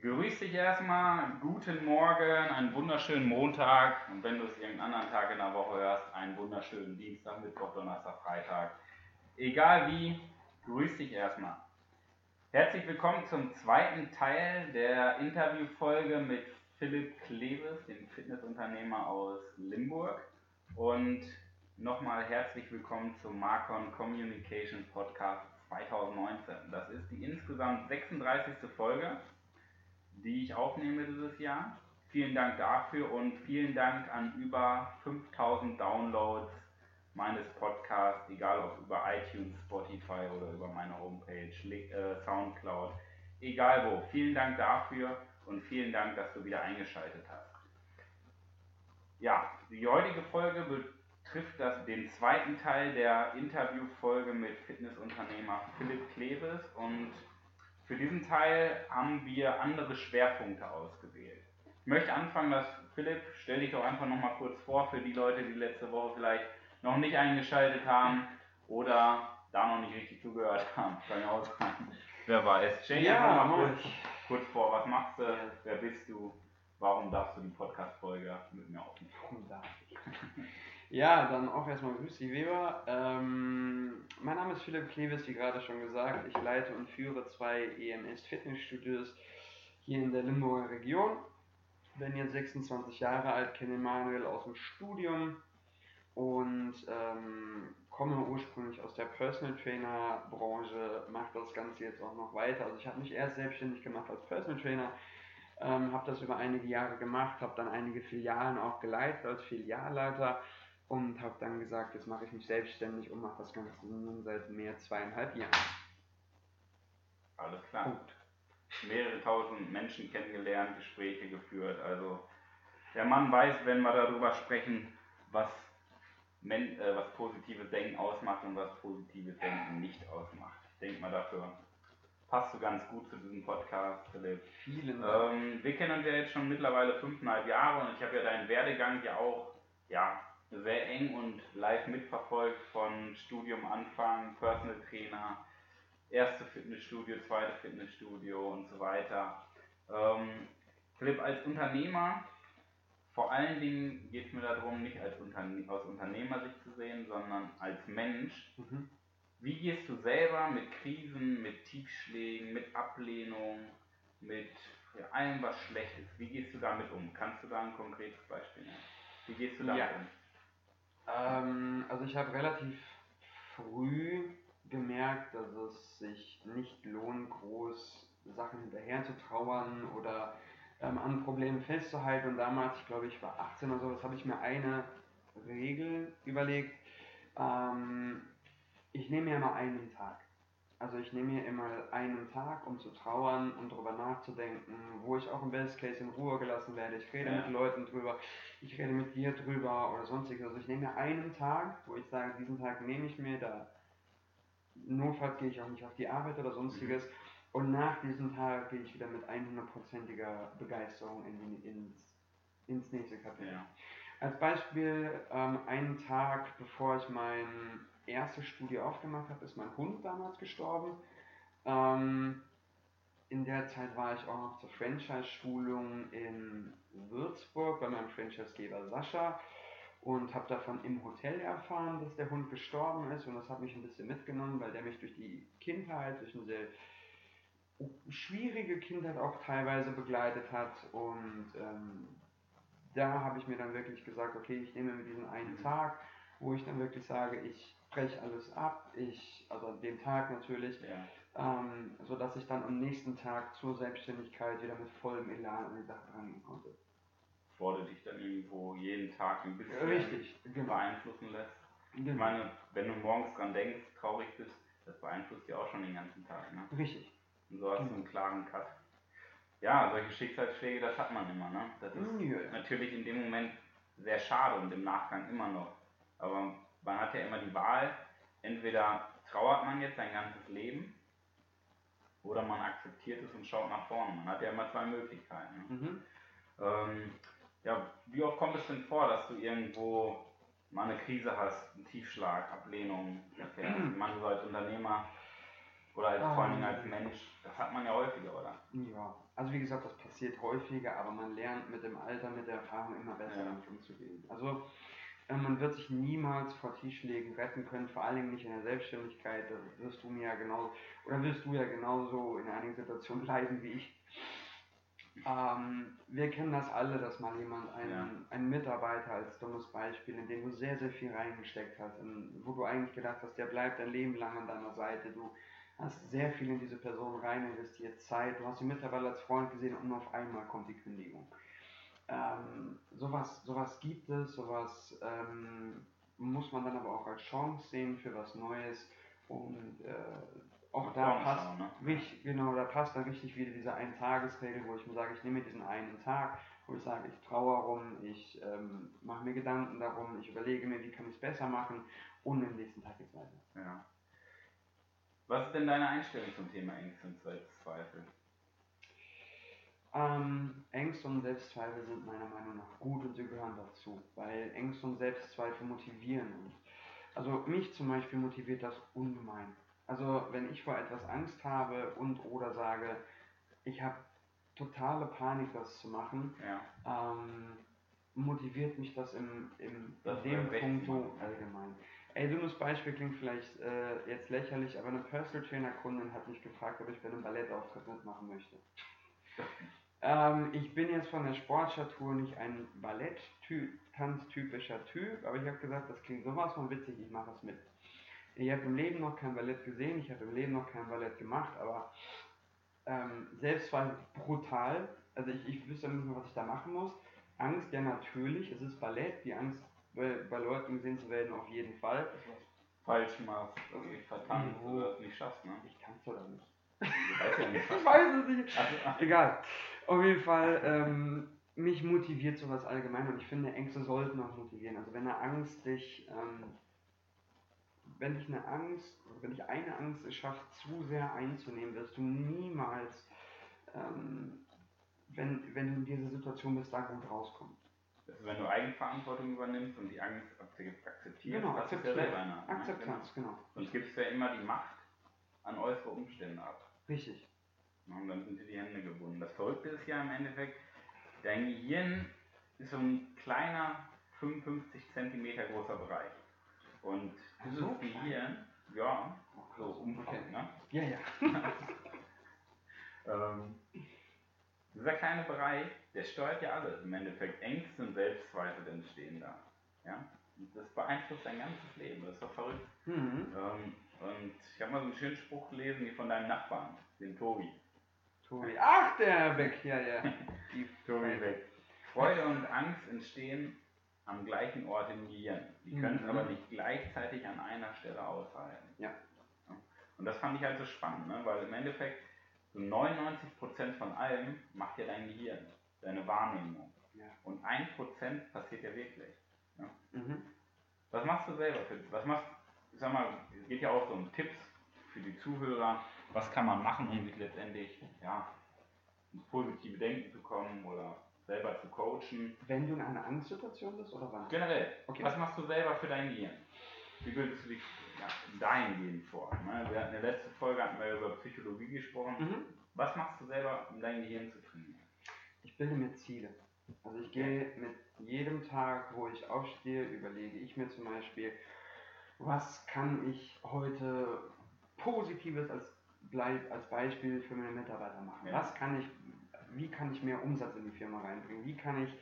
Grüß dich erstmal, guten Morgen, einen wunderschönen Montag und wenn du es irgendeinen anderen Tag in der Woche hörst, einen wunderschönen Dienstag, Mittwoch, Donnerstag, Freitag. Egal wie, grüß dich erstmal. Herzlich willkommen zum zweiten Teil der Interviewfolge mit Philipp Klewes, dem Fitnessunternehmer aus Limburg. Und nochmal herzlich willkommen zum Marcon Communication Podcast 2019. Das ist die insgesamt 36. Folge die ich aufnehme dieses Jahr. Vielen Dank dafür und vielen Dank an über 5000 Downloads meines Podcasts, egal ob über iTunes, Spotify oder über meine Homepage, äh, Soundcloud, egal wo. Vielen Dank dafür und vielen Dank, dass du wieder eingeschaltet hast. Ja, die heutige Folge betrifft das, den zweiten Teil der Interviewfolge mit Fitnessunternehmer Philipp Kleves und für diesen Teil haben wir andere Schwerpunkte ausgewählt. Ich möchte anfangen, dass Philipp, stell dich doch einfach nochmal kurz vor für die Leute, die letzte Woche vielleicht noch nicht eingeschaltet haben oder da noch nicht richtig zugehört haben. Kann ja auch sein. Wer weiß. Stell dich ja, einfach mal kurz, kurz, vor, was machst du, ja. wer bist du, warum darfst du die Podcast-Folge mit mir aufnehmen? Warum darf ich? Ja, dann auch erstmal Grüß die Weber. Ähm, mein Name ist Philipp Kleves, wie gerade schon gesagt. Ich leite und führe zwei EMS Fitnessstudios hier in der Limburger Region. Bin jetzt 26 Jahre alt, kenne Manuel aus dem Studium und ähm, komme ursprünglich aus der Personal Trainer Branche, mache das Ganze jetzt auch noch weiter. Also ich habe mich erst selbstständig gemacht als Personal Trainer, ähm, habe das über einige Jahre gemacht, habe dann einige Filialen auch geleitet als Filialleiter und habe dann gesagt, jetzt mache ich mich selbstständig und mache das Ganze nun seit mehr zweieinhalb Jahren. Alles klar. Punkt. Mehrere tausend Menschen kennengelernt, Gespräche geführt. Also der Mann weiß, wenn wir darüber sprechen, was, Men äh, was positives Denken ausmacht und was positives Denken nicht ausmacht. Ich denke mal dafür passt du ganz gut zu diesem Podcast, Philipp. Vielen Dank. Ähm, wir kennen uns ja jetzt schon mittlerweile fünfeinhalb Jahre und ich habe ja deinen Werdegang ja auch ja, sehr eng und live mitverfolgt von Studium Anfang, Personal Trainer, erste Fitnessstudio, zweite Fitnessstudio und so weiter. Ähm, Philipp, als Unternehmer, vor allen Dingen geht es mir darum, nicht als Unterne aus Unternehmersicht zu sehen, sondern als Mensch. Mhm. Wie gehst du selber mit Krisen, mit Tiefschlägen, mit Ablehnung, mit allem, was schlecht ist, wie gehst du damit um? Kannst du da ein konkretes Beispiel nennen? Wie gehst du damit ja. um? Ähm, also ich habe relativ früh gemerkt, dass es sich nicht lohnt, groß Sachen hinterher zu trauern oder ähm, an Problemen festzuhalten. Und damals, ich glaube, ich war 18 oder so, das habe ich mir eine Regel überlegt. Ähm, ich nehme mir mal einen Tag. Also ich nehme mir immer einen Tag, um zu trauern und darüber nachzudenken, wo ich auch im Best Case in Ruhe gelassen werde. Ich rede ja. mit Leuten drüber, ich rede mit dir drüber oder sonstiges. Also ich nehme mir einen Tag, wo ich sage, diesen Tag nehme ich mir, da notfalls gehe ich auch nicht auf die Arbeit oder sonstiges. Mhm. Und nach diesem Tag gehe ich wieder mit 100%iger Begeisterung in, ins, ins nächste Kapitel. Ja. Als Beispiel, ähm, einen Tag bevor ich mein erste Studie aufgemacht habe, ist mein Hund damals gestorben. Ähm, in der Zeit war ich auch noch zur Franchise-Schulung in Würzburg bei meinem Franchisegeber Sascha und habe davon im Hotel erfahren, dass der Hund gestorben ist und das hat mich ein bisschen mitgenommen, weil der mich durch die Kindheit, durch eine sehr schwierige Kindheit auch teilweise begleitet hat und ähm, da habe ich mir dann wirklich gesagt, okay, ich nehme mir diesen einen Tag, wo ich dann wirklich sage, ich breche alles ab, ich, also an dem Tag natürlich, ja. ähm, sodass ich dann am nächsten Tag zur Selbstständigkeit wieder mit vollem Elan an die Sache rangehen konnte. Bevor du dich dann irgendwo jeden Tag ein bisschen Richtig, genau. beeinflussen lässt. Genau. Ich meine, wenn du morgens dran denkst, traurig bist, das beeinflusst dich auch schon den ganzen Tag. Ne? Richtig. Und so hast genau. du einen klaren Cut. Ja, solche Schicksalsschläge, das hat man immer. Ne? Das ist ja. natürlich in dem Moment sehr schade und im Nachgang immer noch. Aber man hat ja immer die Wahl, entweder trauert man jetzt sein ganzes Leben oder man akzeptiert es und schaut nach vorne. Man hat ja immer zwei Möglichkeiten. Ne? Mhm. Ähm, ja, wie oft kommt es denn vor, dass du irgendwo mal eine Krise hast, einen Tiefschlag, Ablehnung, man so als Unternehmer oder als, vor allem als Mensch, das hat man ja häufiger, oder? Ja, also wie gesagt, das passiert häufiger, aber man lernt mit dem Alter, mit der Erfahrung immer besser Ja. damit umzugehen. Also man wird sich niemals vor Tiefschlägen retten können, vor allen Dingen nicht in der Selbstständigkeit. Da wirst du mir ja genauso, oder wirst du ja genauso in einigen Situationen leiden wie ich. Ähm, wir kennen das alle, dass mal jemand, einen, Ja. einen Mitarbeiter als dummes Beispiel, in den du sehr, sehr viel reingesteckt hast, in, wo du eigentlich gedacht hast, der bleibt dein Leben lang an deiner Seite, du hast sehr viel in diese Person rein investiert, Zeit, du hast ihn mittlerweile als Freund gesehen und nur auf einmal kommt die Kündigung. Ähm, sowas, sowas gibt es, sowas ähm, muss man dann aber auch als Chance sehen für was Neues und äh, auch da passt, ne? richtig, genau, da passt dann richtig wieder diese Ein-Tages-Regel, wo ich mir sage, ich nehme mir diesen einen Tag, wo ich sage, ich trauere rum, ich ähm, mache mir Gedanken darum, ich überlege mir, wie kann ich es besser machen und am nächsten Tag geht's weiter. Ja. Was ist denn deine Einstellung zum Thema Ängste und Selbstzweifel? Ähm, Ängste und Selbstzweifel sind meiner Meinung nach gut und sie gehören dazu, weil Ängste und Selbstzweifel motivieren uns. Also mich zum Beispiel motiviert das ungemein. Also wenn ich vor etwas Angst habe und oder sage, ich habe totale Panik, das zu machen, Ja. ähm, motiviert mich das im, im Das in dem Punkt allgemein. Ey, dummes Beispiel klingt vielleicht äh, jetzt lächerlich, aber eine Personal Trainer Kundin hat mich gefragt, ob ich bei einem Ballettauftritt mitmachen möchte. Ähm, ich bin jetzt von der Sportstatur nicht ein Ballett-Tanztypischer Typ, aber ich habe gesagt, das klingt sowas von witzig, ich mache es mit. Ich habe im Leben noch kein Ballett gesehen, ich habe im Leben noch kein Ballett gemacht, aber ähm, Selbstzweifel brutal. Also ich, ich wüsste nicht mehr, was ich da machen muss. Angst, ja natürlich, es ist Ballett, die Angst bei, bei Leuten gesehen zu werden auf jeden Fall. Falsch machst, irgendwie vertanzt Jo. oder es nicht schaffst, ne? Ich kann es oder nicht. Ich weiß es nicht. Also, Egal. Auf jeden Fall, ähm, mich motiviert sowas allgemein und ich finde, Ängste sollten auch motivieren. Also wenn eine Angst dich, ähm, wenn dich eine Angst, oder wenn dich eine Angst es schafft, zu sehr einzunehmen, wirst du niemals, ähm, wenn, wenn du in dieser Situation bist, da gut rauskommen. also wenn du Eigenverantwortung übernimmst und die Angst akze- akzeptierst, Genau, hast du es ja selber Hand, ne? Akzeptanz, genau. Genau. Sonst gibst du ja immer die Macht an äußere Umstände ab. Richtig. Und dann sind dir die Hände gebunden. Das Verrückte ist ja im Endeffekt, dein Gehirn ist so ein kleiner 55 Zentimeter großer Bereich. Und dieses So? Gehirn, ja, so. Umfang, Okay. ne? Ja, ja. Ähm, dieser kleine Bereich, der steuert ja alles. Im Endeffekt Ängste und Selbstzweifel entstehen da. Ja? Und das beeinflusst dein ganzes Leben. Das ist doch verrückt. Mhm. Ähm, und ich habe mal so einen schönen Spruch gelesen, wie von deinem Nachbarn, dem Tobi. Tobi. Ach, der weg, ja, ja. Die Tobi weg. Freude und Angst entstehen am gleichen Ort im Gehirn. Die können es Mhm. aber nicht gleichzeitig an einer Stelle aushalten. Ja. Ja. Und das fand ich halt so spannend, ne? weil im Endeffekt so 99% von allem macht ja dein Gehirn, deine Wahrnehmung. Ja. Und 1% passiert ja wirklich. Mhm. Was machst du selber für Was machst ich sag mal, es geht ja auch so um Tipps für die Zuhörer. Was kann man machen, um sich letztendlich ja, ins positive Denken zu kommen oder selber zu coachen? Wenn du in einer Angstsituation bist oder wann? Generell, Okay. was machst du selber für dein Gehirn? Wie bildest du dich ja, dahingehend vor? Ne? Wir hatten in der letzten Folge hatten wir über Psychologie gesprochen. Mhm. Was machst du selber, um dein Gehirn zu trainieren? Ich bilde mir Ziele. Also ich gehe mit jedem Tag, wo ich aufstehe, überlege ich mir zum Beispiel, was kann ich heute Positives als, als Beispiel für meine Mitarbeiter machen? Ja. Was kann ich, wie kann ich mehr Umsatz in die Firma reinbringen? Wie kann ich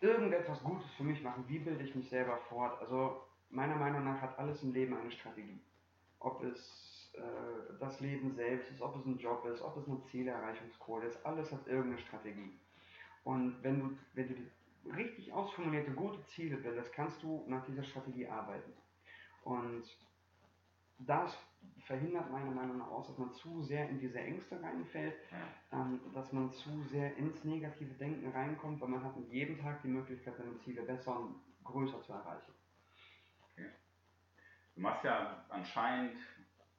irgendetwas Gutes für mich machen? Wie bilde ich mich selber fort? Also meiner Meinung nach hat alles im Leben eine Strategie. Ob es äh, das Leben selbst ist, ob es ein Job ist, ob es eine Zielerreichungscode ist, alles hat irgendeine Strategie. Und wenn du, wenn du die richtig ausformulierte, gute Ziele bildest, kannst du nach dieser Strategie arbeiten. Und das verhindert meiner Meinung nach aus, dass man zu sehr in diese Ängste reinfällt, ähm, dass man zu sehr ins negative Denken reinkommt, weil man hat mit jedem Tag die Möglichkeit, seine Ziele besser und größer zu erreichen. Du machst ja anscheinend,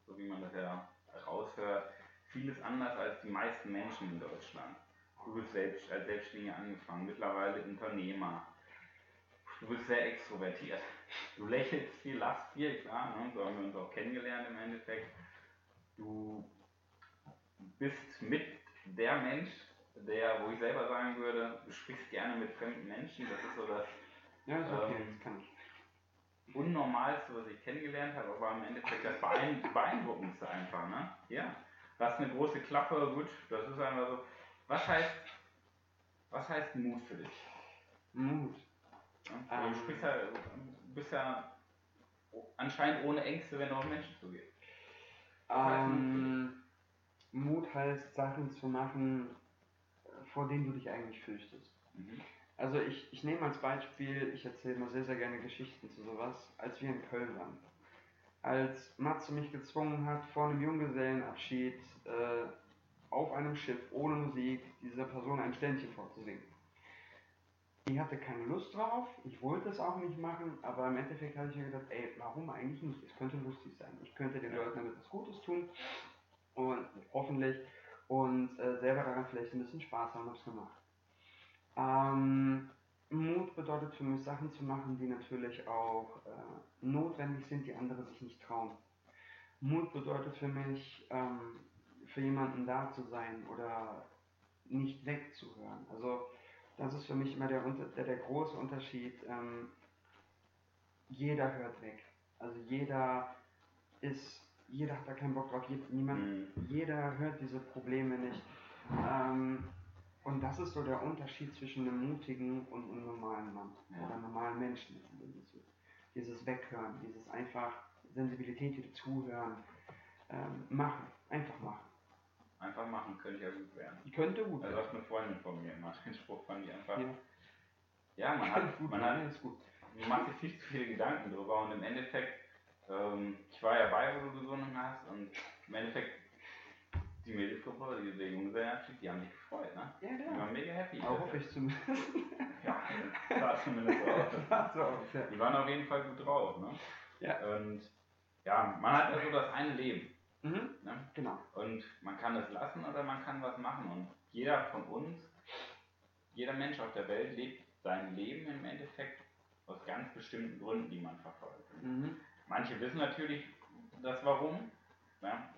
so wie man das ja raushört, vieles anders als die meisten Menschen in Deutschland. Du bist selbst als Selbstständiger angefangen, mittlerweile Unternehmer. Du bist sehr extrovertiert. Du lächelst viel, lachst viel, klar, ne? so haben wir uns auch kennengelernt im Endeffekt. Du bist mit der Mensch, der, wo ich selber sagen würde, du sprichst gerne mit fremden Menschen. Das ist so das, Ja, ist okay, Ähm, das kann ich. Unnormalste, was ich kennengelernt habe, aber im Endeffekt das Beein Beeindruckendste einfach, ne? Ja. Du hast eine große Klappe, gut, das ist einfach so. Was heißt, was heißt Mut für dich? Mut. Ja? Ähm. du sprichst ja, bist ja anscheinend ohne Ängste, wenn du auf Menschen zugehst. Ähm, Mut heißt, Sachen zu machen, vor denen du dich eigentlich fürchtest. Mhm. Also ich, ich nehme als Beispiel, ich erzähle mal sehr, sehr gerne Geschichten zu sowas, als wir in Köln waren. Als Matze mich gezwungen hat, vor einem Junggesellenabschied äh, auf einem Schiff ohne Musik dieser Person ein Ständchen vorzusingen. Ich hatte keine Lust drauf, ich wollte es auch nicht machen, aber im Endeffekt habe ich mir gedacht, ey, warum eigentlich nicht? Es könnte lustig sein. Ich könnte den Leuten damit was Gutes tun und hoffentlich und äh, selber daran vielleicht ein bisschen Spaß haben hab's gemacht. Ähm, Mut bedeutet für mich Sachen zu machen, die natürlich auch äh, notwendig sind, die andere sich nicht trauen. Mut bedeutet für mich, ähm, für jemanden da zu sein oder nicht wegzuhören. Also das ist für mich immer der, der, der große Unterschied. Ähm, jeder hört weg. Also jeder ist, jeder hat da keinen Bock drauf. Niemand, Mhm. jeder hört diese Probleme nicht. Ähm, und das ist so der Unterschied zwischen einem mutigen und einem normalen Mann Ja. oder normalen Menschen. Dieses, dieses Weghören, dieses einfach Sensibilität, dieses Zuhören, ähm, machen, einfach machen. Einfach machen könnte ja gut werden. Die könnte gut Also werden. was eine Freundin von mir immer, den Spruch fand ich einfach. Ja, Ja, man hat, gut man hat ist gut. man macht sich viel zu viele Gedanken drüber und im Endeffekt, ähm, ich war ja bei, wo du gesungen hast und im Endeffekt, die Mädelsgruppe, die der Junggesellenabschied, die haben sich gefreut, ne? Ja, Die ja. waren mega happy. Auch hoffe ich zumindest. Ja, das sah zumindest so aus. Das so aus, ja. Die waren auf jeden Fall gut drauf, ne? Ja. Und ja, man hat ja so das eine Leben, Mhm, ne? genau. Und man kann es lassen oder man kann was machen. Und jeder von uns, jeder Mensch auf der Welt lebt sein Leben im Endeffekt aus ganz bestimmten Gründen, die man verfolgt. Mhm. Manche wissen natürlich das Warum. Ja?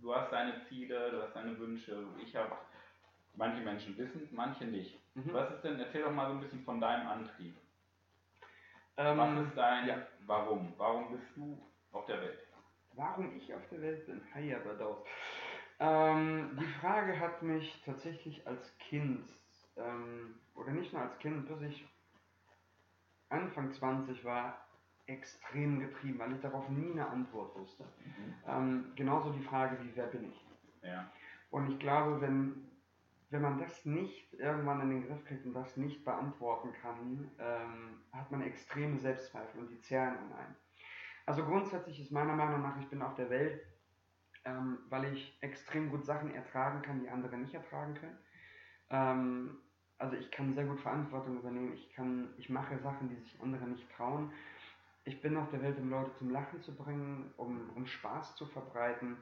Du hast deine Ziele, du hast deine Wünsche, ich habe. Manche Menschen wissen manche nicht. Mhm. Was ist denn, erzähl doch mal so ein bisschen von deinem Antrieb. Ähm, Was ist dein ja. Warum? Warum bist du auf der Welt? Warum ich auf der Welt bin? Hi, aber daus. Ähm, die Frage hat mich tatsächlich als Kind, ähm, oder nicht nur als Kind, bis ich Anfang 20 war, extrem getrieben, weil ich darauf nie eine Antwort wusste. Ähm, genauso die Frage, wie wer bin ich? Ja. Und ich glaube, wenn, wenn man das nicht irgendwann in den Griff kriegt und das nicht beantworten kann, ähm, hat man extreme Selbstzweifel und die zehren an einen. Also grundsätzlich ist meiner Meinung nach, ich bin auf der Welt, ähm, weil ich extrem gut Sachen ertragen kann, die andere nicht ertragen können. Ähm, also ich kann sehr gut Verantwortung übernehmen, ich, kann, ich mache Sachen, die sich andere nicht trauen. Ich bin auf der Welt, um Leute zum Lachen zu bringen, um, um Spaß zu verbreiten.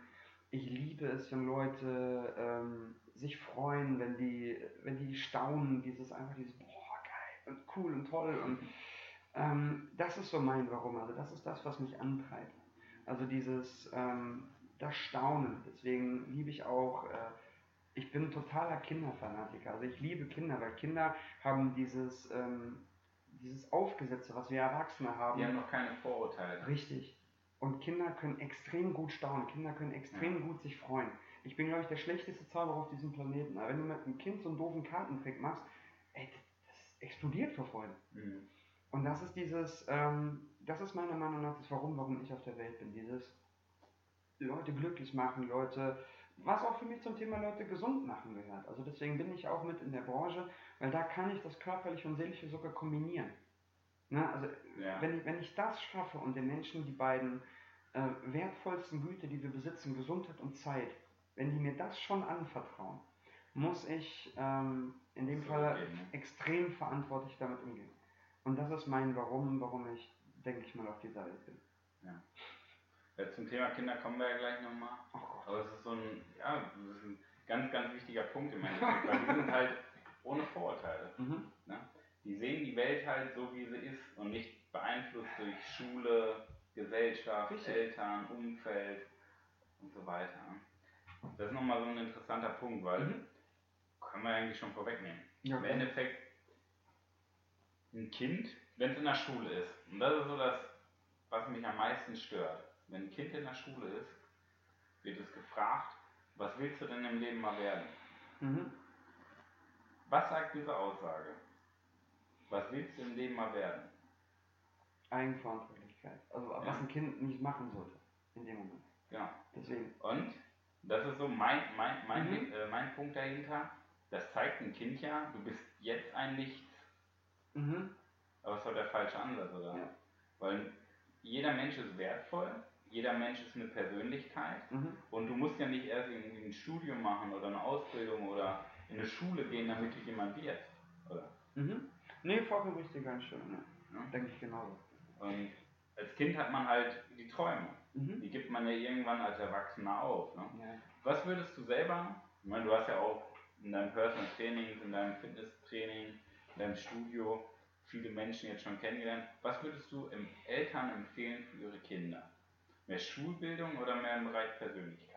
Ich liebe es, wenn Leute ähm, sich freuen, wenn die, wenn die staunen, dieses einfach dieses, boah, geil und cool und toll und ähm, das ist so mein Warum, also das ist das, was mich antreibt. Also dieses, ähm, das Staunen, deswegen liebe ich auch, äh, ich bin totaler Kinderfanatiker, also ich liebe Kinder, weil Kinder haben dieses, ähm, dieses Aufgesetzte, was wir Erwachsene haben. Die haben noch keine Vorurteile. Richtig. Und Kinder können extrem gut staunen, Kinder können extrem gut sich freuen. Ich bin, glaube ich, der schlechteste Zauberer auf diesem Planeten. Aber wenn du mit einem Kind so einen doofen Kartentrick machst, ey, das explodiert vor Freude. Mhm. Und das ist dieses, ähm, das ist meiner Meinung nach das Warum, warum ich auf der Welt bin. Dieses Leute glücklich machen, Leute, was auch für mich zum Thema Leute gesund machen gehört. Also deswegen bin ich auch mit in der Branche, weil da kann ich das körperliche und seelische sogar kombinieren. Ne? Also Ja. wenn, ich, wenn ich das schaffe und den Menschen die beiden äh, wertvollsten Güter, die wir besitzen, Gesundheit und Zeit, wenn die mir das schon anvertrauen, muss ich ähm, in dem Fall ne? extrem verantwortlich damit umgehen. Und das ist mein Warum, warum ich, denke ich mal, auf dieser Welt bin. Ja, zum Thema Kinder kommen wir ja gleich nochmal. Oh. Aber es ist so ein, ja, das ist ein ganz, ganz wichtiger Punkt im Endeffekt, weil die sind halt ohne Vorurteile. Mhm. Ne? Die sehen die Welt halt so, wie sie ist und nicht beeinflusst durch Schule, Gesellschaft, Richtig. Eltern, Umfeld und so weiter. ne? Das ist nochmal so ein interessanter Punkt, weil Mhm. können wir eigentlich schon vorwegnehmen. Ja, Im. Endeffekt, ein Kind, wenn es in der Schule ist, und das ist so das, was mich am meisten stört. Wenn ein Kind in der Schule ist, wird es gefragt, was willst du denn im Leben mal werden? Mhm. Was sagt diese Aussage? Was willst du im Leben mal werden? Eigenverantwortlichkeit. Also was Ja. ein Kind nicht machen sollte in dem Moment. Genau. Deswegen. Und das ist so mein, mein, mein, Mhm. äh, mein Punkt dahinter. Das zeigt ein Kind ja, du bist jetzt ein Licht, Mhm. aber es war der falsche Ansatz, oder? Ja. Weil jeder Mensch ist wertvoll, jeder Mensch ist eine Persönlichkeit Mhm. und du musst ja nicht erst irgendwie ein Studium machen oder eine Ausbildung oder in eine Schule gehen, damit du jemand wirst, oder? Mhm. Nee, vollkommen richtige Einstellung. Ne? Ja. Denke ich genauso. Und als Kind hat man halt die Träume. Mhm. Die gibt man ja irgendwann als Erwachsener auf. Ne? Ja. Was würdest du selber, ich meine, du hast ja auch in deinem Personal Training, in deinem Fitnesstraining, in deinem Studio viele Menschen jetzt schon kennengelernt. Was würdest du Eltern empfehlen für ihre Kinder? Mehr Schulbildung oder mehr im Bereich Persönlichkeit?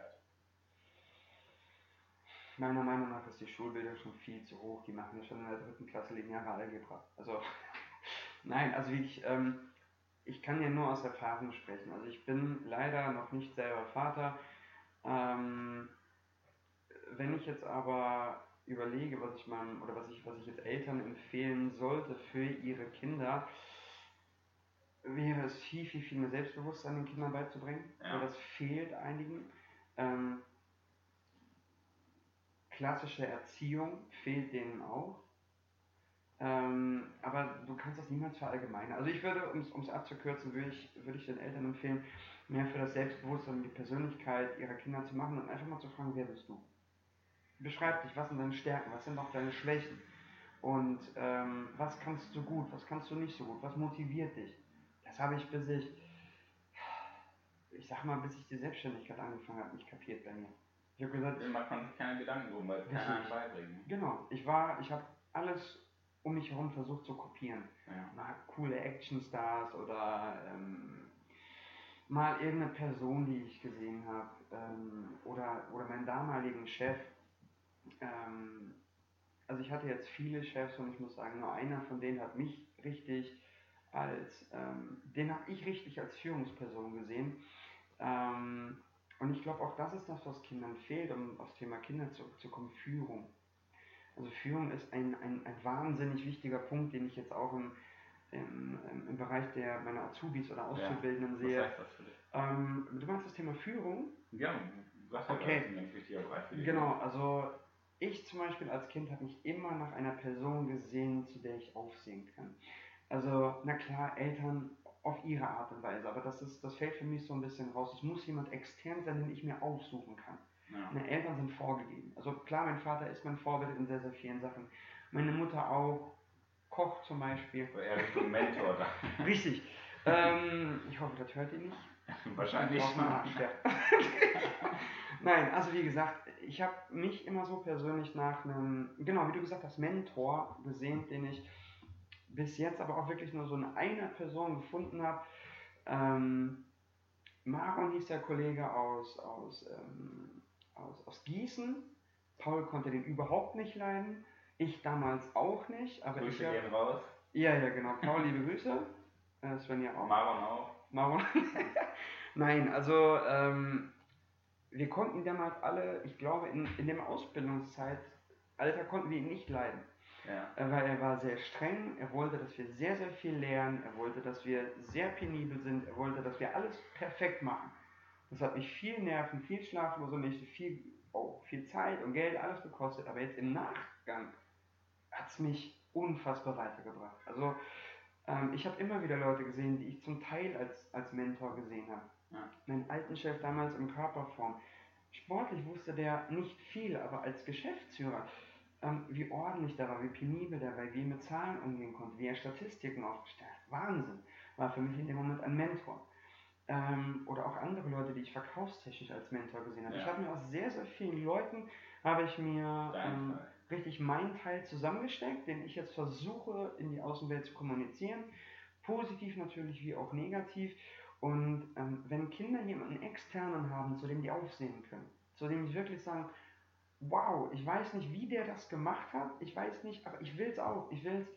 Meiner Meinung nach ist die Schulbildung schon viel zu hoch. Die machen ja schon in der dritten Klasse lineare Algebra. Also, nein, also ich, ähm, ich kann ja nur aus Erfahrung sprechen. Also ich bin leider noch nicht selber Vater. Ähm, wenn ich jetzt aber überlege, was ich meinem, oder was ich, was ich jetzt Eltern empfehlen sollte für ihre Kinder, wäre es viel, viel, viel mehr Selbstbewusstsein den Kindern beizubringen. Ja. Weil das fehlt einigen. Ähm, klassische Erziehung fehlt denen auch. Ähm, aber du kannst das niemals verallgemeinern. Also ich würde, um es abzukürzen, würde ich, würde ich den Eltern empfehlen, mehr für das Selbstbewusstsein und die Persönlichkeit ihrer Kinder zu machen und einfach mal zu fragen, wer bist du? Beschreib dich, was sind deine Stärken, was sind auch deine Schwächen? Und ähm, was kannst du gut, was kannst du nicht so gut, was motiviert dich? Das habe ich bis ich, ich sag mal, bis ich die Selbstständigkeit angefangen habe, nicht kapiert bei mir. Ich habe gesagt, man sich keine Gedanken drum, weil es keiner ne? Genau, ich war, ich habe alles um mich herum versucht zu kopieren. Ja. Mal coole Actionstars oder ähm, mal irgendeine Person, die ich gesehen habe ähm, oder, oder meinen damaligen Chef. Ähm, also ich hatte jetzt viele Chefs und ich muss sagen, nur einer von denen hat mich richtig als, ähm, den habe ich richtig als Führungsperson gesehen. Ähm, und ich glaube auch das ist das, was Kindern fehlt, um aufs Thema Kinder zurückzukommen, Führung. Also Führung ist ein, ein, ein wahnsinnig wichtiger Punkt, den ich jetzt auch im, im, im- Bereich der meiner Azubis oder Auszubildenden Was sehe. heißt das für dich? Ähm, du meinst das Thema Führung? Ja, ja Okay. okay. ein ganz wichtiger Bereich für dich. Genau, also ich zum Beispiel als Kind habe mich immer nach einer Person gesehen, zu der ich aufsehen kann. Also, na klar, Eltern auf ihre Art und Weise, aber das, ist, das fällt für mich so ein bisschen raus. Es muss jemand extern sein, den ich mir aussuchen kann. Ja. Meine Eltern sind vorgegeben. Also klar, mein Vater ist mein Vorbild in sehr, sehr vielen Sachen. Meine Mutter auch. Koch zum Beispiel. So eher Richtung Mentor da. Richtig. Ähm, ich hoffe, das hört ihr nicht. Wahrscheinlich Auf schon. Nein, also wie gesagt, ich habe mich immer so persönlich nach einem, genau wie du gesagt hast, Mentor gesehen, den ich bis jetzt aber auch wirklich nur so in einer Person gefunden habe. Ähm, Maron hieß der Kollege aus, aus, ähm, aus, aus Gießen. Paul konnte den überhaupt nicht leiden. Ich damals auch nicht, aber Grüße ich gehen raus. Ja, ja, genau. Paul, liebe Grüße. Äh, Svenja auch. Maron auch. Maron. Nein, also ähm, wir konnten damals alle, ich glaube in, in dem Ausbildungszeit, Alter konnten wir ihn nicht leiden. Ja. Weil er war sehr streng, er wollte, dass wir sehr, sehr viel lernen, er wollte, dass wir sehr penibel sind, er wollte, dass wir alles perfekt machen. Das hat mich viel Nerven, viel schlaflose Nächte, viel, oh, viel Zeit und Geld, alles gekostet. Aber jetzt im Nachgang hat es mich unfassbar weitergebracht. Also ähm, ich habe immer wieder Leute gesehen, die ich zum Teil als, als Mentor gesehen habe. Ja. Meinen alten Chef damals im Körperform. Sportlich wusste der nicht viel, aber als Geschäftsführer, ähm, wie ordentlich der war, wie penibel der war, wie er mit Zahlen umgehen konnte, wie er Statistiken aufgestellt hat. Wahnsinn. War für mich in dem Moment ein Mentor. Ähm, oder auch andere Leute, die ich verkaufstechnisch als Mentor gesehen habe. Ja. Ich habe mir aus sehr, sehr vielen Leuten, habe ich mir ähm, richtig meinen Teil zusammengesteckt, den ich jetzt versuche in die Außenwelt zu kommunizieren. Positiv natürlich wie auch negativ. Und ähm, wenn Kinder jemanden externen haben, zu dem die aufsehen können, zu dem die wirklich sagen, wow, ich weiß nicht, wie der das gemacht hat, ich weiß nicht, aber ich will es auch. Ich will es,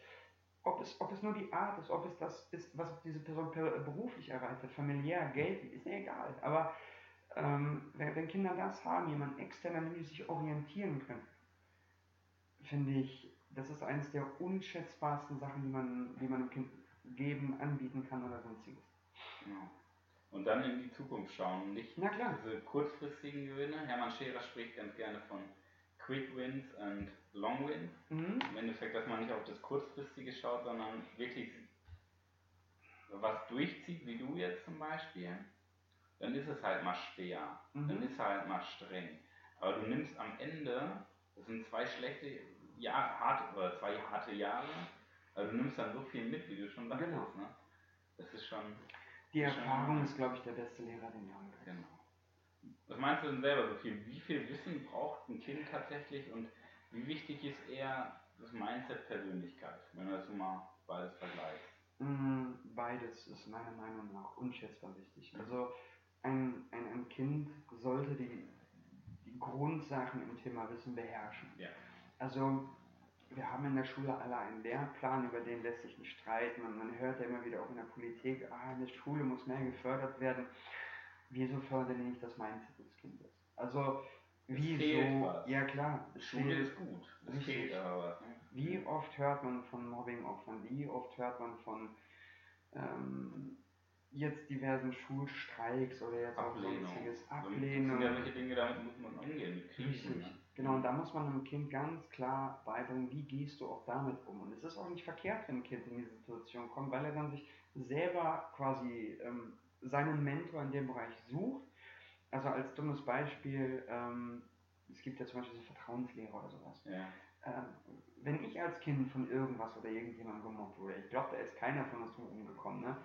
ob es, ob es nur die Art ist, ob es das ist, was diese Person beruflich erreicht hat, familiär, Geld, ist mir egal. Aber ähm, wenn, wenn Kinder das haben, jemand extern, an dem sie sich orientieren können, finde ich, das ist eines der unschätzbarsten Sachen, die man, die man einem Kind geben, anbieten kann oder sonstiges. Ja. Und dann in die Zukunft schauen, nicht Na klar. diese kurzfristigen Gewinne. Hermann Scherer spricht ganz gerne von Quick Wins und Long Wins. Mhm. Im Endeffekt, dass man nicht auf das Kurzfristige schaut, sondern wirklich was durchzieht, wie du jetzt zum Beispiel, dann ist es halt mal schwer. Mhm. Dann ist es halt mal streng. Aber du nimmst am Ende, das sind zwei schlechte Jahre, harte, oder zwei harte Jahre, also du nimmst dann so viel mit, wie du schon sagst. Genau. Ne? Das ist schon. Die Erfahrung ist, glaube ich, der beste Lehrer, den wir haben. Genau. Was meinst du denn selber so viel? Wie viel Wissen braucht ein Kind tatsächlich und wie wichtig ist eher das Mindset Persönlichkeit, wenn du das mal beides vergleichst? Mm, beides ist meiner Meinung nach unschätzbar wichtig. Also ein, ein, ein Kind sollte die, die Grundsachen im Thema Wissen beherrschen. Ja. Also wir haben in der Schule alle einen Lehrplan, über den lässt sich nicht streiten und man hört ja immer wieder auch in der Politik, ah, in der Schule muss mehr gefördert werden. Wieso fördern die nicht das Mindset des Kindes? Also, wieso? Ja klar. Schule ist gut. Es fehlt aber? Wie oft hört man von Mobbingopfern? Wie oft hört man von ähm, jetzt diversen Schulstreiks oder jetzt Ablehnung. auch sonstiges Ablehnung? Das sind ja solche Dinge, damit muss man umgehen, mit Krisen. Ne? Genau, und da muss man einem Kind ganz klar beibringen, wie gehst du auch damit um. Und es ist auch nicht verkehrt, wenn ein Kind in diese Situation kommt, weil er dann sich selber quasi ähm, seinen Mentor in dem Bereich sucht. Also als dummes Beispiel, ähm, es gibt ja zum Beispiel so Vertrauenslehrer oder sowas. Ja. Ähm, wenn ich als Kind von irgendwas oder irgendjemandem gemobbt wurde, ich glaube, da ist keiner von uns umgekommen, ne?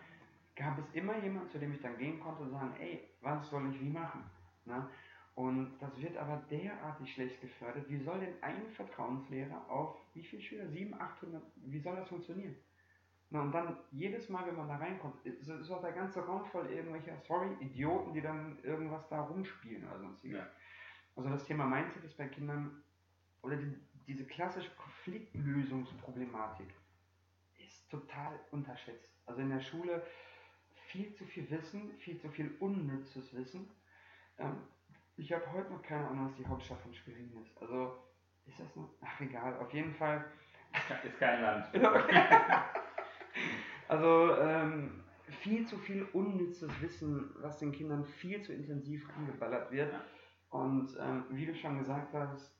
gab es immer jemanden, zu dem ich dann gehen konnte und sagen, ey, was soll ich wie machen? Ne? Und das wird aber derartig schlecht gefördert. Wie soll denn ein Vertrauenslehrer auf wie viele Schüler? 700, 800? Wie soll das funktionieren? Na, und dann jedes Mal, wenn man da reinkommt, ist, ist auch der ganze Raum voll irgendwelcher, sorry, Idioten, die dann irgendwas da rumspielen oder sonstiges. Ja. Also das Thema Mindset ist bei Kindern, oder die, diese klassische Konfliktlösungsproblematik ist total unterschätzt. Also in der Schule viel zu viel Wissen, viel zu viel unnützes Wissen. Ähm, ich habe heute noch keine Ahnung, was die Hauptstadt von Schwerin ist. Also, ist das noch? Ach, egal. Auf jeden Fall. Ist kein Land. also, ähm, viel zu viel unnützes Wissen, was den Kindern viel zu intensiv angeballert wird. Und ähm, wie du schon gesagt hast,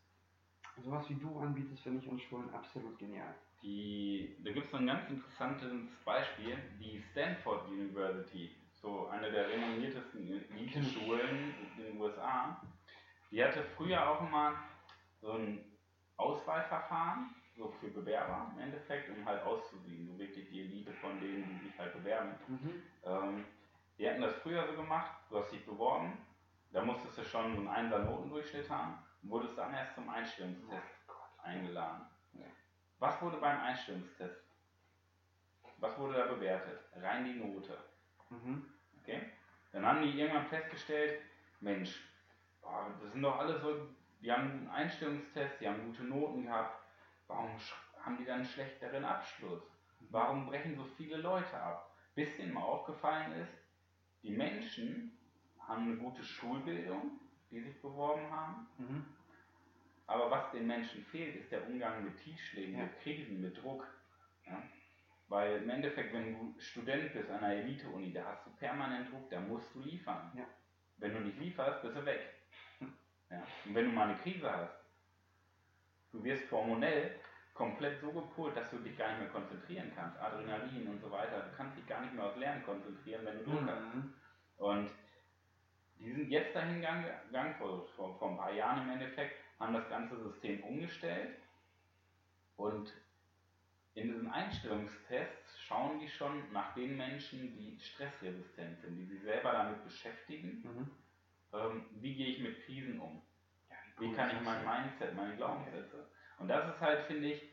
sowas wie du anbietest, finde ich an Schulen absolut genial. Die, da gibt es ein ganz interessantes Beispiel, die Stanford University so eine der renommiertesten Elite-Schulen in den USA, die hatte früher auch immer so ein Auswahlverfahren, so für Bewerber im Endeffekt, um halt auszusieben, so wirklich die Elite von denen, die sich halt bewerben. Mhm. Ähm, die hatten das früher so gemacht, du hast dich beworben, da musstest du schon einen Einser Notendurchschnitt haben und wurdest dann erst zum Einstellungstest oh eingeladen. Was wurde beim Einstellungstest? Was wurde da bewertet? Rein die Note. Mhm. Okay? Dann haben die irgendwann festgestellt, Mensch, boah, das sind doch alle so, die haben einen Einstellungstest, die haben gute Noten gehabt, warum haben die dann einen schlechteren Abschluss? Warum brechen so viele Leute ab? Bis denen mal aufgefallen ist, die Menschen haben eine gute Schulbildung, die sich beworben haben. Mhm. Aber was den Menschen fehlt, ist der Umgang mit Tiefschlägen, ja. mit Krisen, mit Druck. Ja? Weil im Endeffekt, wenn du Student bist an einer Elite-Uni, da hast du permanent Druck, da musst du liefern. Ja. Wenn du nicht lieferst, bist du weg. Ja. Und wenn du mal eine Krise hast, du wirst hormonell komplett so gepolt, dass du dich gar nicht mehr konzentrieren kannst. Adrenalin und so weiter. Du kannst dich gar nicht mehr aufs Lernen konzentrieren, wenn du Druck mhm. hast. Und die sind jetzt dahin gegangen, vor, vor, vor ein paar Jahren im Endeffekt, haben das ganze System umgestellt und in diesen Einstellungstests schauen die schon nach den Menschen, die stressresistent sind, die sich selber damit beschäftigen. Mhm. Ähm, wie gehe ich mit Krisen um? Ja, wie, wie kann ich mein Mindset, meine Glaubenssätze? Und das ist halt, finde ich,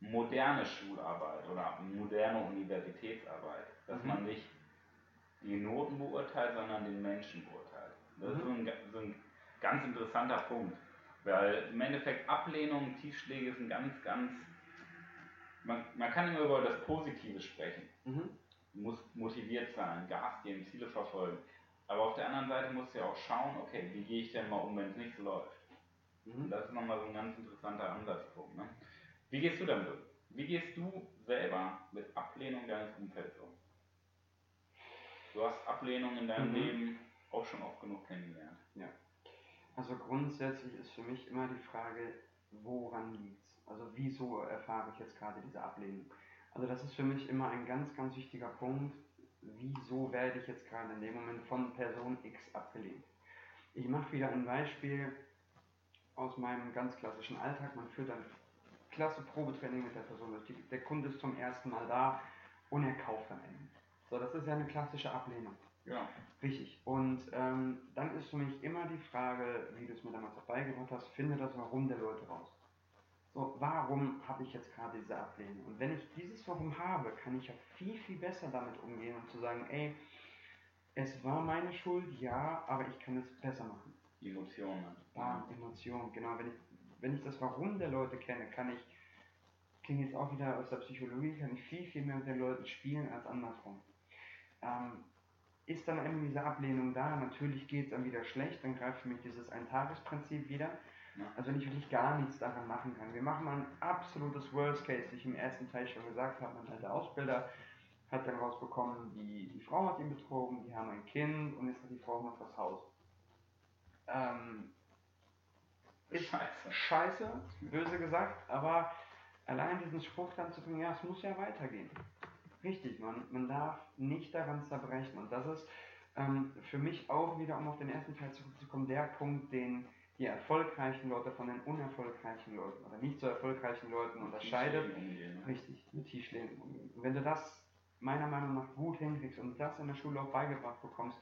moderne Schularbeit oder moderne Universitätsarbeit. Dass mhm. man nicht die Noten beurteilt, sondern den Menschen beurteilt. Das mhm. ist so ein, so ein ganz interessanter Punkt. Weil im Endeffekt Ablehnung, Tiefschläge sind ganz, ganz. Man, man kann immer über das Positive sprechen. Mhm. Du musst motiviert sein, Gas geben, Ziele verfolgen. Aber auf der anderen Seite musst du ja auch schauen, okay, wie gehe ich denn mal um, wenn es nicht so läuft. Mhm. das ist nochmal so ein ganz interessanter Ansatzpunkt. Ne? Wie gehst du damit um? Wie gehst du selber mit Ablehnung deines Umfelds um? Du hast Ablehnung in deinem Mhm. Leben auch schon oft genug kennengelernt. Also grundsätzlich ist für mich immer die Frage, woran liegt's? Also wieso erfahre ich jetzt gerade diese Ablehnung? Also das ist für mich immer ein ganz, ganz wichtiger Punkt. Wieso werde ich jetzt gerade in dem Moment von Person X abgelehnt? Ich mache wieder ein Beispiel aus meinem ganz klassischen Alltag. Man führt ein klasse Probetraining mit der Person durch. Der Kunde ist zum ersten Mal da und er kauft am Ende. So, das ist ja eine klassische Ablehnung. Ja. Richtig. Und ähm, dann ist für mich immer die Frage, wie du es mir damals auch beigebracht hast, finde das Warum der Leute raus. So, warum habe ich jetzt gerade diese Ablehnung? Und wenn ich dieses Warum habe, kann ich ja viel, viel besser damit umgehen und zu sagen, ey, es war meine Schuld, ja, aber ich kann es besser machen. Emotionen. Bam, Emotion, genau. Wenn ich, wenn ich das Warum der Leute kenne, kann ich, klingt jetzt auch wieder aus der Psychologie, kann ich viel, viel mehr mit den Leuten spielen als andersrum. Ähm, ist dann eben diese Ablehnung da, natürlich geht es dann wieder schlecht, dann greift für mich dieses Ein-Tages-Prinzip wieder. Ja. Also wenn ich wirklich gar nichts daran machen kann. Wir machen mal ein absolutes Worst Case, wie ich im ersten Teil schon gesagt habe, mein alter Ausbilder hat dann rausbekommen, die, die Frau hat ihn betrogen, die haben ein Kind und jetzt hat die Frau noch das Haus. Ähm, ist Scheiße. scheiße, böse gesagt, aber allein diesen Spruch dann zu bringen, ja, es muss ja weitergehen. Richtig, man, man darf nicht daran zerbrechen. Und das ist ähm, für mich auch wieder, um auf den ersten Teil zurückzukommen, der Punkt, den die erfolgreichen Leute von den unerfolgreichen Leuten oder nicht so erfolgreichen Leuten unterscheidet. Umgehen, ne? Richtig, mit Tiefschlägen umgehen. Und wenn du das meiner Meinung nach gut hinkriegst und das in der Schule auch beigebracht bekommst,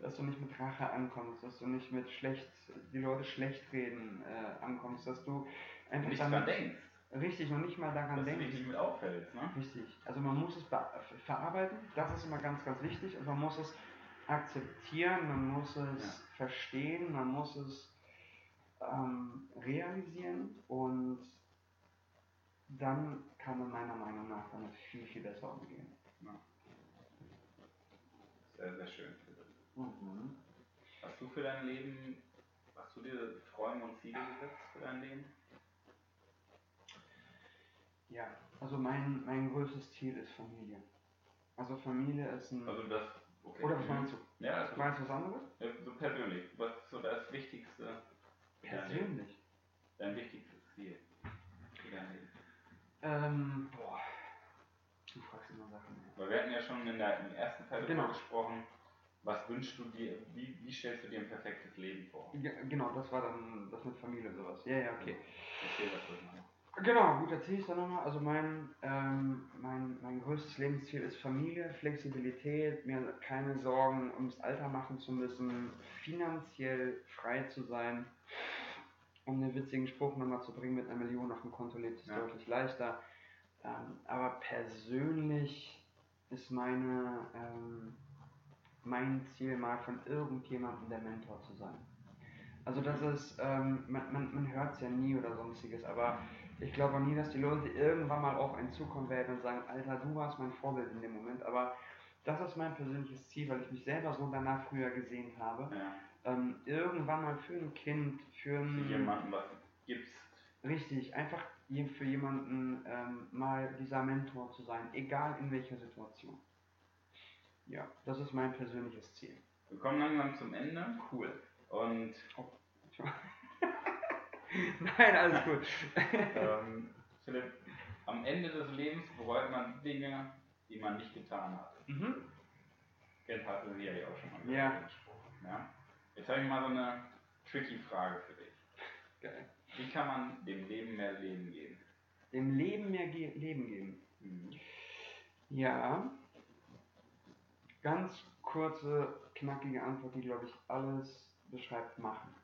dass du nicht mit Rache ankommst, dass du nicht mit schlecht, die Leute schlecht reden äh, ankommst, dass du einfach Nicht dann dran denkst, richtig noch nicht mal daran dass du denkst. dich nicht mit auffällst. Ne? Richtig. Also man muss es be- verarbeiten, das ist immer ganz, ganz wichtig und man muss es akzeptieren, man muss es verstehen, man muss es ähm, realisieren und dann kann man meiner Meinung nach damit viel, viel besser umgehen. Sehr, sehr schön. Mhm. Hast du für dein Leben, hast du dir Träume und Ziele gesetzt für dein Leben? Ja, also mein, mein größtes Ziel ist Familie. Also Familie ist ein... Also das, okay. oder was meinst du? Ja, Du meinst was anderes? Ja, so persönlich. Was ist so das Wichtigste? Persönlich. Dein wichtigstes Ziel für dein Leben? Ähm, boah. Du fragst immer Sachen. ey. Weil wir hatten ja schon in der, im ersten Teil Genau. darüber gesprochen, was wünschst du dir, wie, wie stellst du dir ein perfektes Leben vor? Ge- Genau, das war dann das mit Familie und sowas. Ja, ja, okay. Erzähl das doch mal. Genau, gut, erzähle ich dann nochmal. Also mein, ähm, mein, mein größtes Lebensziel ist Familie, Flexibilität, mir keine Sorgen ums Alter machen zu müssen, finanziell frei zu sein. Um den witzigen Spruch nochmal zu bringen, mit einer Million auf dem Konto lebt es Ja. deutlich leichter. Ähm, aber persönlich ist meine, ähm, mein Ziel mal von irgendjemandem der Mentor zu sein. Also das ist, ähm, man, man, man hört es ja nie oder sonstiges, aber ich glaube auch nie, dass die Leute irgendwann mal auf einen zukommen werden und sagen, Alter, du warst mein Vorbild in dem Moment, aber das ist mein persönliches Ziel, weil ich mich selber so danach früher gesehen habe. Ja. Ähm, irgendwann mal für ein Kind, für Für ein... jemanden was gibst. Richtig, einfach für jemanden ähm, mal dieser Mentor zu sein, egal in welcher Situation. Ja, das ist mein persönliches Ziel. Wir kommen langsam zum Ende Cool. Und Nein, alles gut. ähm, Philipp, am Ende des Lebens bereut man Dinge, die man nicht getan hat. mhm. Kennt hast du sicherlich auch schon mal Ja. den Spruch. Ja? Jetzt habe ich mal so eine tricky Frage für dich. Geil. Wie kann man dem Leben mehr Leben geben? Dem Leben mehr Ge Leben geben. Mhm. Ja. Ganz kurze, knackige Antwort, die, glaube ich, alles beschreibt. Machen.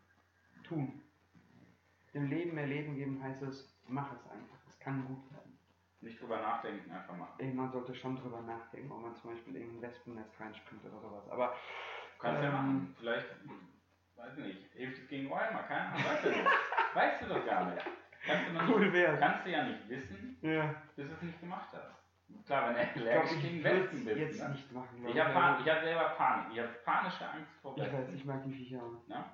Tun. Dem Leben mehr Leben geben heißt es, mach es einfach. Es kann gut werden. Nicht drüber nachdenken, einfach machen. Ey, Man sollte schon drüber nachdenken, ob man zum Beispiel in ein Wespennest reinspringt oder sowas. Aber Du kannst ja Ähm, machen. Vielleicht weiß ich nicht, hilft es gegen Rheuma, keine Ahnung, weißt du doch. weißt du doch gar nicht. Kannst du, noch Cool nicht, wär's. kannst du ja nicht wissen, Ja. bis du es nicht gemacht hast. Klar, wenn Ich glaube, allergisch ich gegen Wespen es bist. jetzt ne? nicht machen. Ich habe Pan ich hab selber Panik. Ich habe panische Angst vor Ich Wespen. weiß, ich mag die Viecher auch. Ne?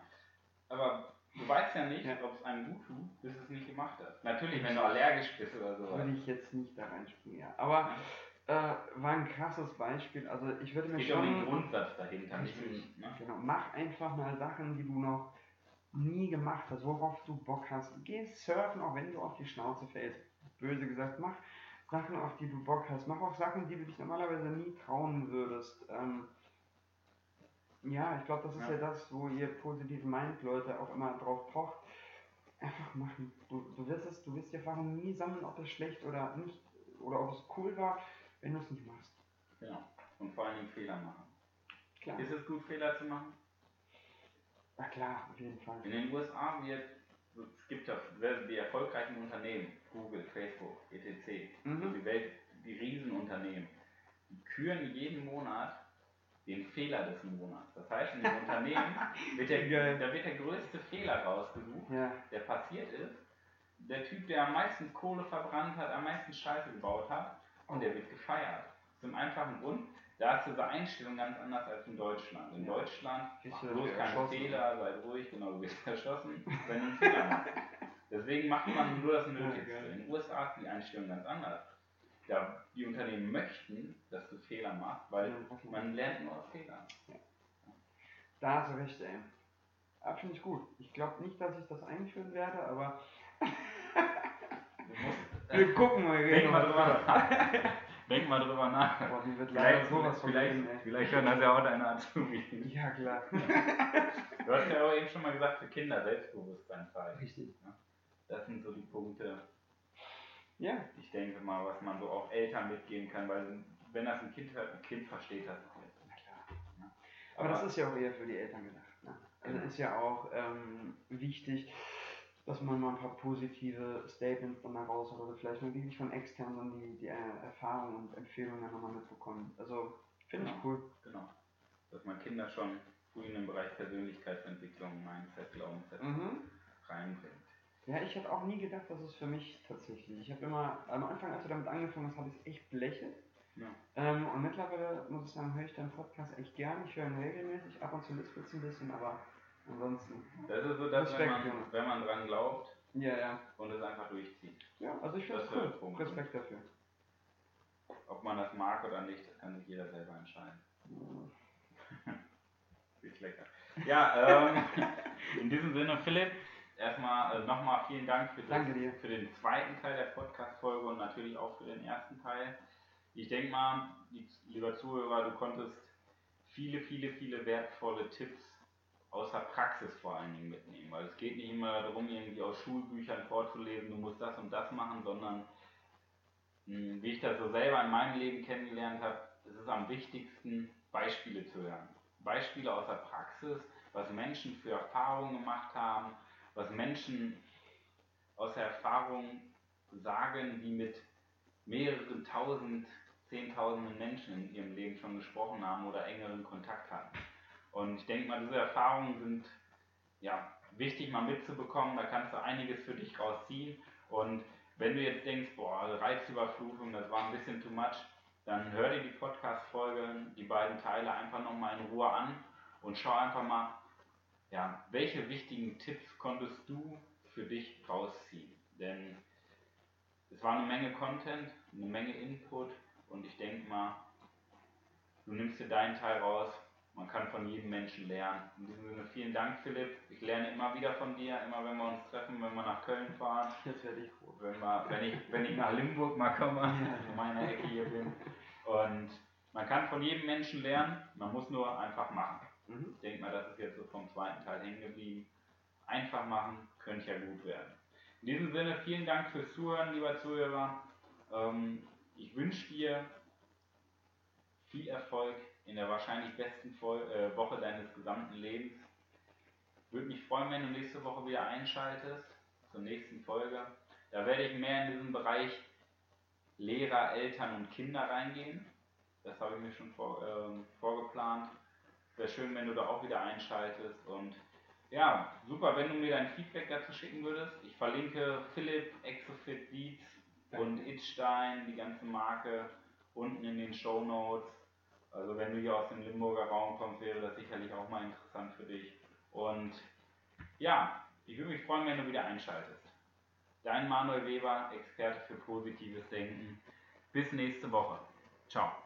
Aber du weißt ja nicht, Ja. ob es einem gut tut, bis es nicht gemacht hast. Natürlich, wenn du allergisch bist oder sowas. Würde ich jetzt nicht da reinspringen, ja. Aber äh, war ein krasses Beispiel. Also ich würde mir geht um den. Grundsatz dahinter. Nicht, Richtig. ne? Genau, mach einfach mal Sachen, die du noch nie gemacht hast, worauf du Bock hast. Geh surfen, auch wenn du auf die Schnauze fällst. Böse gesagt, mach Sachen, auf die du Bock hast. Mach auch Sachen, die du dich normalerweise nie trauen würdest. Ähm, ja, ich glaube, das ist ja. Ja. das, wo ihr positiven Mind-Leute auch immer drauf pocht. Einfach machen. Du, du wirst es, du wirst die Erfahrung nie sammeln, ob es schlecht oder nicht, oder ob es cool war, wenn du es nicht machst. Genau. Und vor allen Dingen Fehler machen. Klar. Ist es gut, Fehler zu machen? Na klar, auf jeden Fall. In den USA wird, es gibt ja die erfolgreichen Unternehmen, Google, Facebook, etc., Mhm. die Welt, die Riesenunternehmen, die küren jeden Monat den Fehler des Monats. Das heißt, in dem Unternehmen wird der, da wird der größte Fehler rausgesucht, Ja. der passiert ist. Der Typ, der am meisten Kohle verbrannt hat, am meisten Scheiße gebaut hat, und der wird gefeiert. Zum einfachen Grund, da ist diese Einstellung ganz anders als in Deutschland. In Ja. Deutschland bloß keine erschossen. Fehler, sei ruhig, genau, du wirst erschossen, wenn du einen Fehler machst. Deswegen macht man nur das Nötigste. In den USA ist die Einstellung ganz anders. Da die Unternehmen möchten, dass du Fehler machst, weil man lernt nur aus Fehlern. Da hast du recht, ey. Aber finde ich gut. Ich glaube nicht, dass ich das einführen werde, aber wir gucken mal. denk genau. mal drüber nach. Denk mal drüber nach. Boah, mir wird leider Vielleicht, sowas von vielleicht, ey. vielleicht hören das ja auch deine Azubis. Ja, klar. Du hast ja aber eben schon mal gesagt, für Kinder Selbstbewusstsein zeigen. Richtig. Das sind so die Punkte, Ja, ich denke mal, was man so auch Eltern mitgeben kann, weil wenn das ein Kind hört, ein Kind versteht das auch jetzt. na klar. Aber das ist ja auch eher für die Eltern gedacht. Ne? Also Genau. ist ja auch ähm, wichtig, dass man mal ein paar positive Statements dann mal raus hat oder vielleicht mal wirklich von externen dann die, die äh, Erfahrungen und Empfehlungen dann nochmal mitbekommen. Also finde ich Genau. cool. Genau. Dass man Kinder schon früh in den Bereich Persönlichkeitsentwicklung, Mindset, Glaubenssätze Mhm. reinbringt. Ja, ich hätte auch nie gedacht, dass es für mich tatsächlich. Ich habe immer, am Anfang, als du damit angefangen hast, habe ich es echt belächelt. Ja. Ähm, und mittlerweile, muss ich sagen, höre ich deinen Podcast echt gern. Ich höre ihn regelmäßig, ab und zu lispelt es ein bisschen, aber ansonsten. Das ist so, dass wenn Respekt, man, wenn man dran glaubt Ja, ja. und es einfach durchzieht. Ja, also ich finde Das es cool. Punkt. Respekt dafür. Ob man das mag oder nicht, das kann sich jeder selber entscheiden. Ist lecker. Ja, ähm, in diesem Sinne, Philipp, erstmal äh, nochmal vielen Dank für, das, für den zweiten Teil der Podcast-Folge und natürlich auch für den ersten Teil. Ich denke mal, lieber Zuhörer, du konntest viele, viele, viele wertvolle Tipps aus der Praxis vor allen Dingen mitnehmen, weil es geht nicht immer darum, irgendwie aus Schulbüchern vorzulesen, du musst das und das machen, sondern mh, wie ich das so selber in meinem Leben kennengelernt habe, es ist am wichtigsten, Beispiele zu hören. Beispiele aus der Praxis, was Menschen für Erfahrungen gemacht haben, was Menschen aus der Erfahrung sagen, die mit mehreren tausend, zehntausenden Menschen in ihrem Leben schon gesprochen haben oder engeren Kontakt hatten. Und ich denke mal, diese Erfahrungen sind ja, wichtig mal mitzubekommen, da kannst du einiges für dich rausziehen. Und wenn du jetzt denkst, boah, Reizüberflutung, das war ein bisschen too much, dann hör dir die Podcast-Folgen, die beiden Teile einfach nochmal in Ruhe an und schau einfach mal, ja, welche wichtigen Tipps konntest du für dich rausziehen. Denn es war eine Menge Content, eine Menge Input und ich denke mal, du nimmst dir deinen Teil raus. Man kann von jedem Menschen lernen. In diesem Sinne vielen Dank, Philipp. Ich lerne immer wieder von dir, immer wenn wir uns treffen, wenn wir nach Köln fahren. Jetzt werde ich froh. Wenn, wir, wenn, ich, wenn ich nach Limburg mal komme, in meiner Ecke hier bin. Und man kann von jedem Menschen lernen, man muss nur einfach machen. Mhm. Ich denke mal, das ist jetzt so vom zweiten Teil hängen geblieben. Einfach machen, könnte ja gut werden. In diesem Sinne, vielen Dank fürs Zuhören, lieber Zuhörer. Ähm, ich wünsche dir viel Erfolg in der wahrscheinlich besten äh, Woche deines gesamten Lebens. Würde mich freuen, wenn du nächste Woche wieder einschaltest zur nächsten Folge. Da werde ich mehr in diesen Bereich Lehrer, Eltern und Kinder reingehen. Das habe ich mir schon vor, ähm, vorgeplant. Wäre schön, wenn du da auch wieder einschaltest. Und ja, super, wenn du mir dein Feedback dazu schicken würdest. Ich verlinke Philipp, Exofit Beats und Itstein, die ganze Marke, unten in den Show Notes. Also wenn du hier aus dem Limburger Raum kommst, wäre das sicherlich auch mal interessant für dich. Und ja, ich würde mich freuen, wenn du wieder einschaltest. Dein Manuel Weber, Experte für positives Denken. Bis nächste Woche. Ciao.